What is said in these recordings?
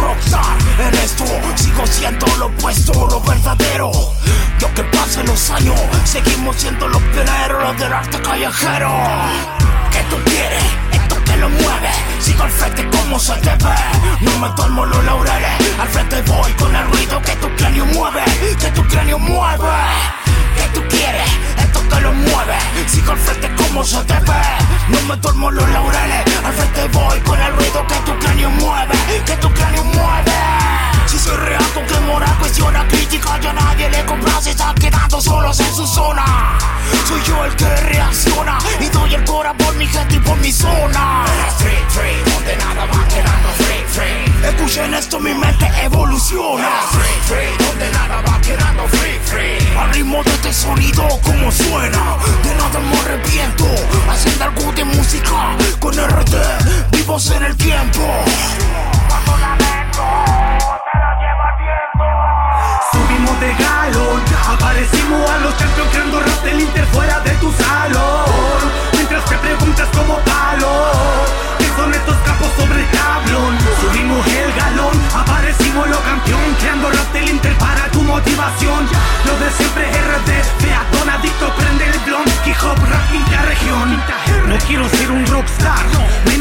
rockstar. En esto sigo siendo lo opuesto, lo verdadero. Yo que pasen los años Seguimos siendo los pioneros del arte callejero. ¿Qué tú quieres? Esto que lo mueve. Sigo al frente como se debe. No me duermo los laureles. Al frente voy con el ruido que tu cráneo mueve. Que tu cráneo mueve. ¿Qué tú quieres? Esto que lo mueve. Sigo al frente como se debe. No me duermo los laureles. Al frente voy con el ruido que tu cráneo mueve. Que tu cráneo mueve. Si soy real con que moral cuestiona crítica Ya nadie le compra se está quedando solos en su zona. Soy yo el que reacciona Y doy el cora por mi gente y por mi zona. Street free, donde nada va quedando free free. Escuchen esto, mi mente evoluciona. Street free, donde nada va quedando free free. Al ritmo de este sonido como suena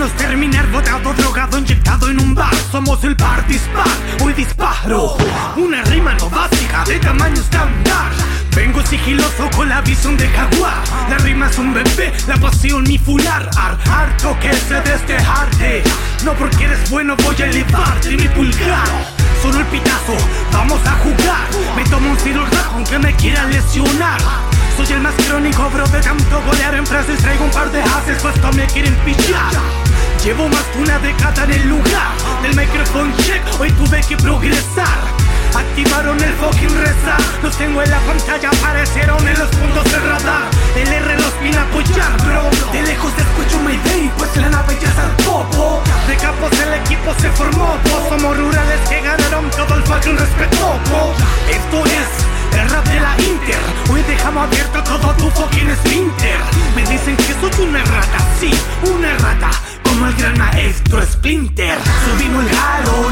menos terminar botado, drogado, inyectado en un bar. Somos el par dispar, hoy disparo. Una rima no básica de tamaño estándar. Vengo sigiloso con la visión de jaguar. La rima es un bebé, la pasión mi fular. Ar, harto que se destejarte. No porque eres bueno voy a elevarte mi pulgar. Solo el pitazo, vamos a jugar. Me tomo un tiro aunque me quiera lesionar. Soy el más crónico, bro, de tanto golear en frases Traigo un par de haces, puesto me quieren pillar Llevo más de una década en el lugar Del microphone check, hoy tuve que progresar. Activaron el fucking reza Los tengo en la pantalla, aparecieron en los puntos de radar. El R los vine a apoyar, bro. De lejos escucho Mayday, pues la nave ya popo De capos el equipo se formó po. Somos rurales que ganaron todo el fucking respeto po. Esto es el rap de la Inter. Hoy dejamos abierto todo tu fucking esfínter Me dicen que soy una rata, sí, una rata el maestro Splinter. Subimos el galón